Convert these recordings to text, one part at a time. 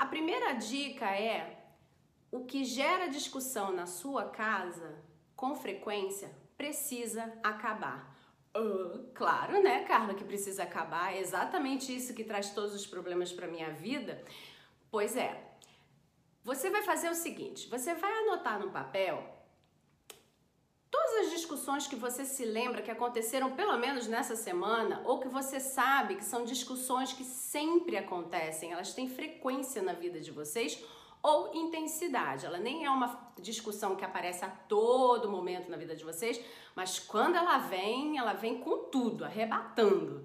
A primeira dica é o que gera discussão na sua casa com frequência precisa acabar. Uh, claro, né, Carla, que precisa acabar. É exatamente isso que traz todos os problemas para minha vida. Pois é. Você vai fazer o seguinte: você vai anotar no papel discussões que você se lembra que aconteceram pelo menos nessa semana, ou que você sabe que são discussões que sempre acontecem, elas têm frequência na vida de vocês ou intensidade. Ela nem é uma discussão que aparece a todo momento na vida de vocês, mas quando ela vem, ela vem com tudo, arrebatando.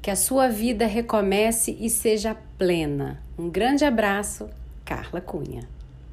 Que a sua vida recomece e seja plena. Um grande abraço, Carla Cunha.